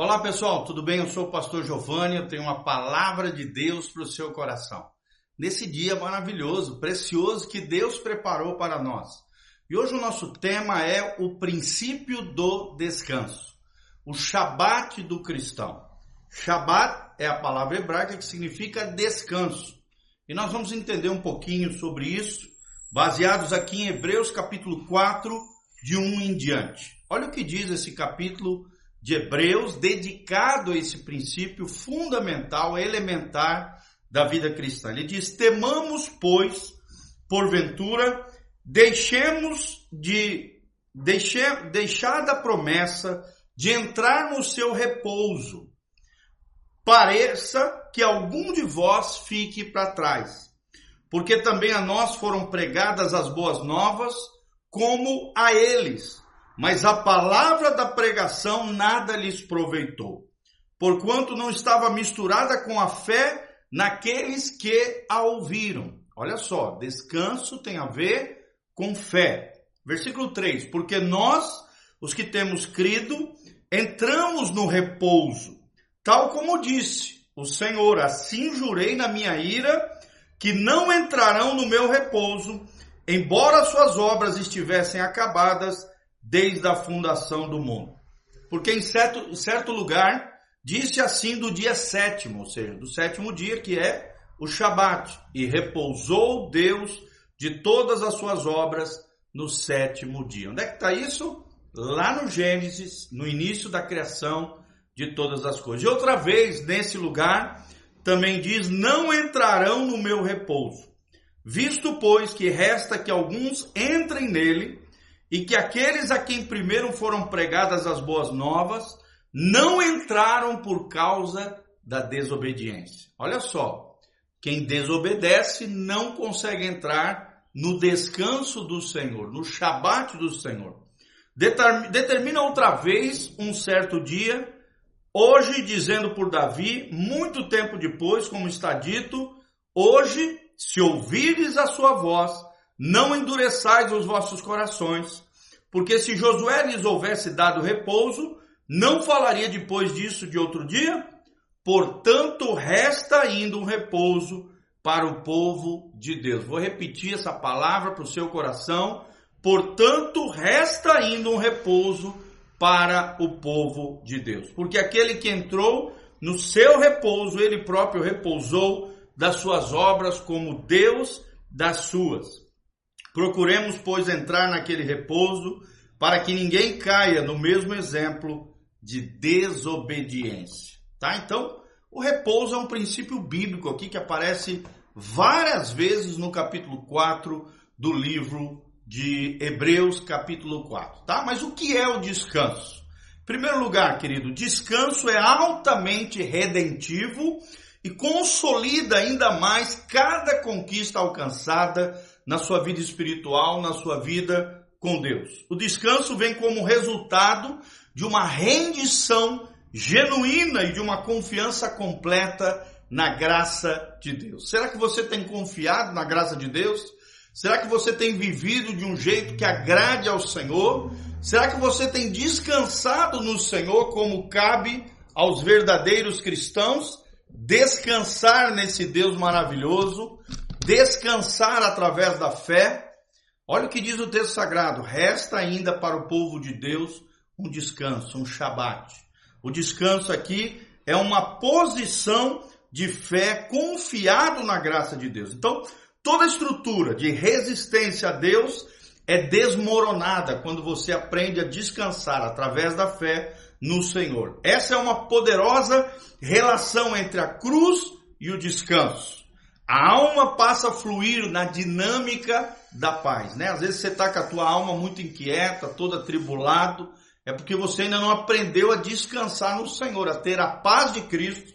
Olá pessoal, tudo bem? Eu sou o pastor Giovanni, eu tenho uma palavra de Deus para o seu coração. Nesse dia maravilhoso, precioso que Deus preparou para nós. E hoje o nosso tema é o princípio do descanso, o Shabat do cristão. Shabat é a palavra hebraica que significa descanso. E nós vamos entender um pouquinho sobre isso, baseados aqui em Hebreus capítulo 4, de 1 em diante. Olha o que diz esse capítulo de Hebreus dedicado a esse princípio fundamental, elementar da vida cristã. Ele diz: Temamos, pois, porventura, deixemos de deixe, deixar a promessa de entrar no seu repouso. Pareça que algum de vós fique para trás, porque também a nós foram pregadas as boas novas, como a eles mas a palavra da pregação nada lhes proveitou, porquanto não estava misturada com a fé naqueles que a ouviram. Olha só, descanso tem a ver com fé. Versículo 3: Porque nós, os que temos crido, entramos no repouso, tal como disse o Senhor: Assim jurei na minha ira que não entrarão no meu repouso, embora suas obras estivessem acabadas desde a fundação do mundo. Porque em certo, certo lugar disse assim do dia sétimo, ou seja, do sétimo dia que é o Shabat, e repousou Deus de todas as suas obras no sétimo dia. Onde é que está isso? Lá no Gênesis, no início da criação de todas as coisas. E outra vez, nesse lugar, também diz: Não entrarão no meu repouso, visto, pois, que resta que alguns entrem nele e que aqueles a quem primeiro foram pregadas as boas novas não entraram por causa da desobediência. Olha só, quem desobedece não consegue entrar no descanso do Senhor, no Shabat do Senhor. Determina outra vez um certo dia, hoje dizendo por Davi, muito tempo depois, como está dito, hoje, se ouvires a sua voz, não endureçais os vossos corações, porque se Josué lhes houvesse dado repouso, não falaria depois disso de outro dia? Portanto, resta ainda um repouso para o povo de Deus. Vou repetir essa palavra para o seu coração. Portanto, resta ainda um repouso para o povo de Deus. Porque aquele que entrou no seu repouso, ele próprio repousou das suas obras como Deus das suas. Procuremos, pois, entrar naquele repouso, para que ninguém caia no mesmo exemplo de desobediência. Tá? Então, o repouso é um princípio bíblico aqui que aparece várias vezes no capítulo 4 do livro de Hebreus, capítulo 4, tá? Mas o que é o descanso? Em primeiro lugar, querido, descanso é altamente redentivo e consolida ainda mais cada conquista alcançada na sua vida espiritual, na sua vida com Deus. O descanso vem como resultado de uma rendição genuína e de uma confiança completa na graça de Deus. Será que você tem confiado na graça de Deus? Será que você tem vivido de um jeito que agrade ao Senhor? Será que você tem descansado no Senhor como cabe aos verdadeiros cristãos? Descansar nesse Deus maravilhoso, descansar através da fé. Olha o que diz o texto sagrado: resta ainda para o povo de Deus um descanso, um shabat. O descanso aqui é uma posição de fé confiado na graça de Deus. Então, toda estrutura de resistência a Deus é desmoronada quando você aprende a descansar através da fé no Senhor. Essa é uma poderosa relação entre a cruz e o descanso. A alma passa a fluir na dinâmica da paz, né? Às vezes você está com a tua alma muito inquieta, todo atribulado, é porque você ainda não aprendeu a descansar no Senhor, a ter a paz de Cristo,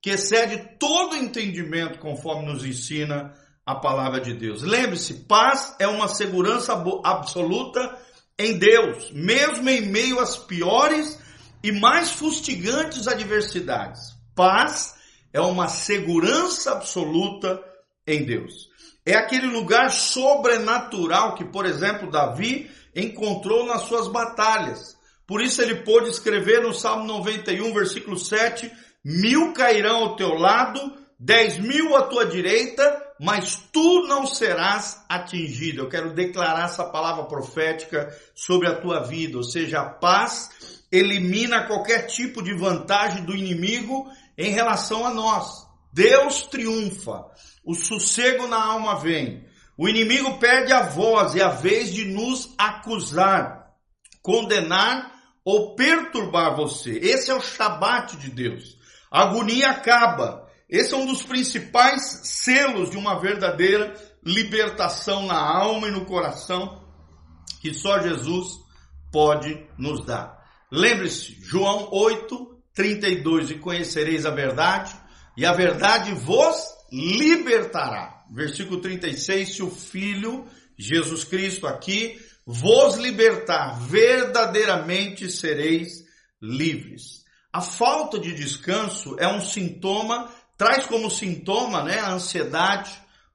que excede todo entendimento, conforme nos ensina a palavra de Deus. Lembre-se, paz é uma segurança absoluta em Deus, mesmo em meio às piores e mais fustigantes adversidades. Paz é uma segurança absoluta em Deus. É aquele lugar sobrenatural que, por exemplo, Davi encontrou nas suas batalhas, Por isso ele pôde escrever no Salmo 91, versículo 7, mil cairão ao teu lado, dez mil à tua direita, mas tu não serás atingido. Eu quero declarar essa palavra profética sobre a tua vida, ou seja, a paz elimina qualquer tipo de vantagem do inimigo em relação a nós. Deus triunfa, o sossego na alma vem. O inimigo perde a voz e a vez de nos acusar, condenar ou perturbar você. Esse é o Shabat de Deus. A agonia acaba. Esse é um dos principais selos de uma verdadeira libertação na alma e no coração que só Jesus pode nos dar. Lembre-se, João 8, 32, e conhecereis a verdade, e a verdade vos libertará. Versículo 36, se o Filho, Jesus Cristo aqui, vos libertar, verdadeiramente sereis livres. A falta de descanso é um sintoma, traz como sintoma né, a ansiedade,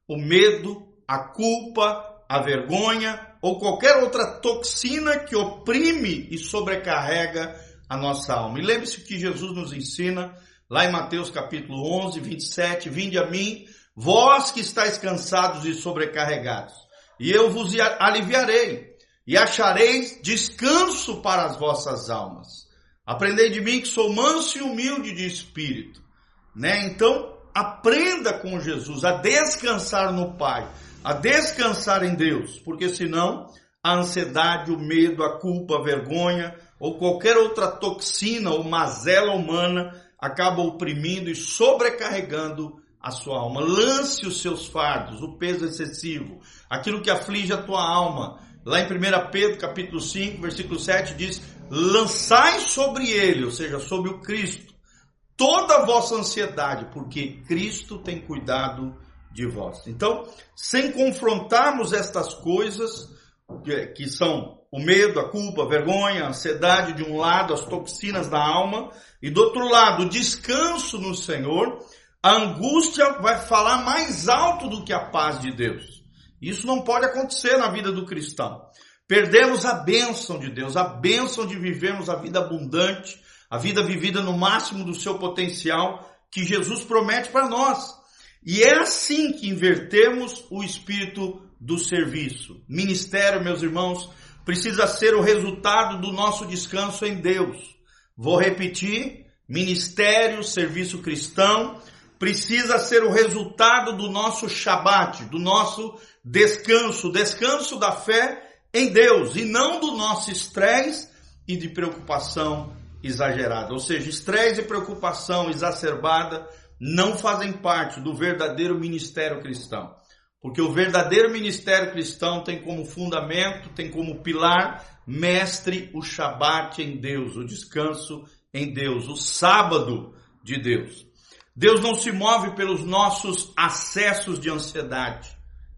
o medo, a culpa, a vergonha, ou qualquer outra toxina que oprime e sobrecarrega a nossa alma. E lembre-se que Jesus nos ensina lá em Mateus capítulo 11, 27, vinde a mim, vós que estáis cansados e sobrecarregados, e eu vos aliviarei, e achareis descanso para as vossas almas. Aprendei de mim que sou manso e humilde de espírito, né? Então, aprenda com Jesus a descansar no Pai a descansar em Deus, porque senão a ansiedade, o medo, a culpa, a vergonha ou qualquer outra toxina ou mazela humana acaba oprimindo e sobrecarregando a sua alma. Lance os seus fardos, o peso excessivo, aquilo que aflige a tua alma. Lá em 1 Pedro, capítulo 5, versículo 7 diz: "Lançai sobre ele, ou seja, sobre o Cristo, toda a vossa ansiedade, porque Cristo tem cuidado de vós. Então, sem confrontarmos estas coisas, que, que são o medo, a culpa, a vergonha, a ansiedade de um lado, as toxinas da alma, e do outro lado, o descanso no Senhor, a angústia vai falar mais alto do que a paz de Deus. Isso não pode acontecer na vida do cristão. Perdemos a bênção de Deus, a bênção de vivermos a vida abundante, a vida vivida no máximo do seu potencial que Jesus promete para nós. E é assim que invertemos o espírito do serviço. Ministério, meus irmãos, precisa ser o resultado do nosso descanso em Deus. Vou repetir: ministério, serviço cristão, precisa ser o resultado do nosso Shabat, do nosso descanso, descanso da fé em Deus e não do nosso estresse e de preocupação exagerada. Ou seja, estresse e preocupação exacerbada não fazem parte do verdadeiro ministério cristão. Porque o verdadeiro ministério cristão tem como fundamento, tem como pilar, mestre, o Shabat em Deus, o descanso em Deus, o sábado de Deus. Deus não se move pelos nossos acessos de ansiedade.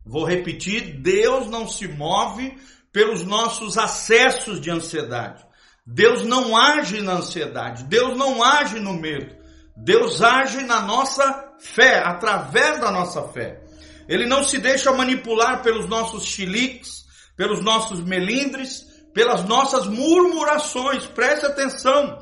Vou repetir, Deus não se move pelos nossos acessos de ansiedade. Deus não age na ansiedade, Deus não age no medo. Deus age na nossa fé, através da nossa fé. Ele não se deixa manipular pelos nossos chiliques, pelos nossos melindres, pelas nossas murmurações. Preste atenção.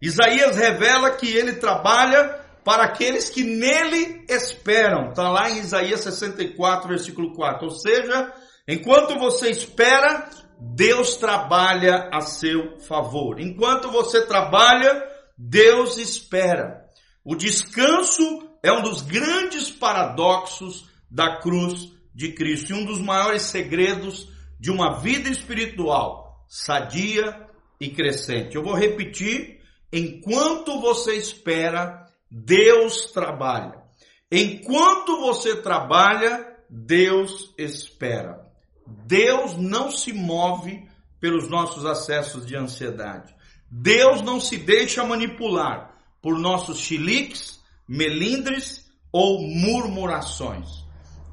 Isaías revela que ele trabalha para aqueles que nele esperam. Está lá em Isaías 64, versículo 4. Ou seja, enquanto você espera, Deus trabalha a seu favor. Enquanto você trabalha, Deus espera. O descanso é um dos grandes paradoxos da cruz de Cristo e um dos maiores segredos de uma vida espiritual sadia e crescente. Eu vou repetir: enquanto você espera, Deus trabalha. Enquanto você trabalha, Deus espera. Deus não se move pelos nossos acessos de ansiedade. Deus não se deixa manipular por nossos chiliques, melindres ou murmurações.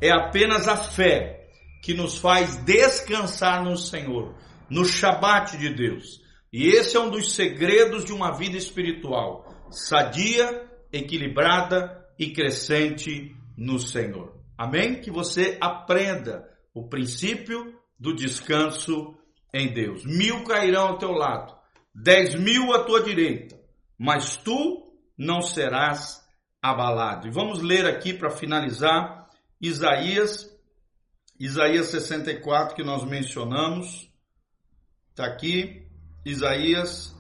É apenas a fé que nos faz descansar no Senhor, no Shabat de Deus. E esse é um dos segredos de uma vida espiritual, sadia, equilibrada e crescente no Senhor. Amém? Que você aprenda o princípio do descanso em Deus. Mil cairão ao teu lado, dez mil à tua direita, mas tu não serás abalado. E vamos ler aqui para finalizar Isaías, Isaías 64 que nós mencionamos. Está aqui, Isaías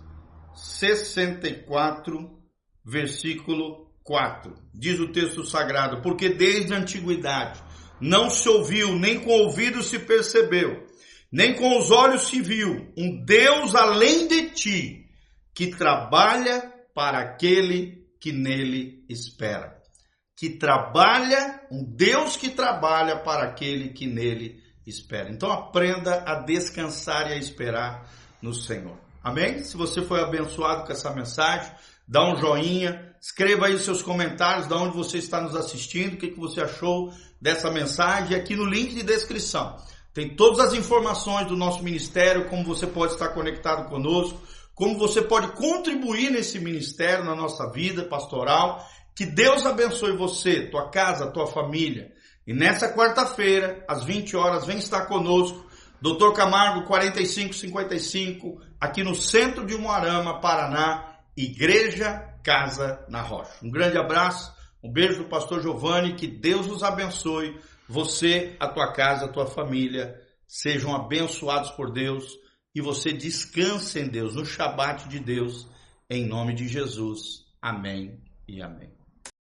64, versículo 4. Diz o texto sagrado: Porque desde a antiguidade não se ouviu, nem com o ouvido se percebeu, nem com os olhos se viu um Deus além de ti que trabalha para aquele que nele espera. Que trabalha, um Deus que trabalha para aquele que nele espera. Então aprenda a descansar e a esperar no Senhor. Amém? Se você foi abençoado com essa mensagem, dá um joinha, escreva aí os seus comentários, de onde você está nos assistindo, o que, que você achou dessa mensagem, aqui no link de descrição. Tem todas as informações do nosso ministério, como você pode estar conectado conosco, como você pode contribuir nesse ministério, na nossa vida pastoral. Que Deus abençoe você, tua casa, tua família. E nessa quarta-feira, às 20 horas, vem estar conosco, Dr. Camargo 4555, aqui no centro de Moarama, Paraná, Igreja Casa na Rocha. Um grande abraço, um beijo do pastor Giovanni, que Deus nos abençoe, você, a tua casa, a tua família, sejam abençoados por Deus e você descanse em Deus, no Shabat de Deus, em nome de Jesus. Amém e amém.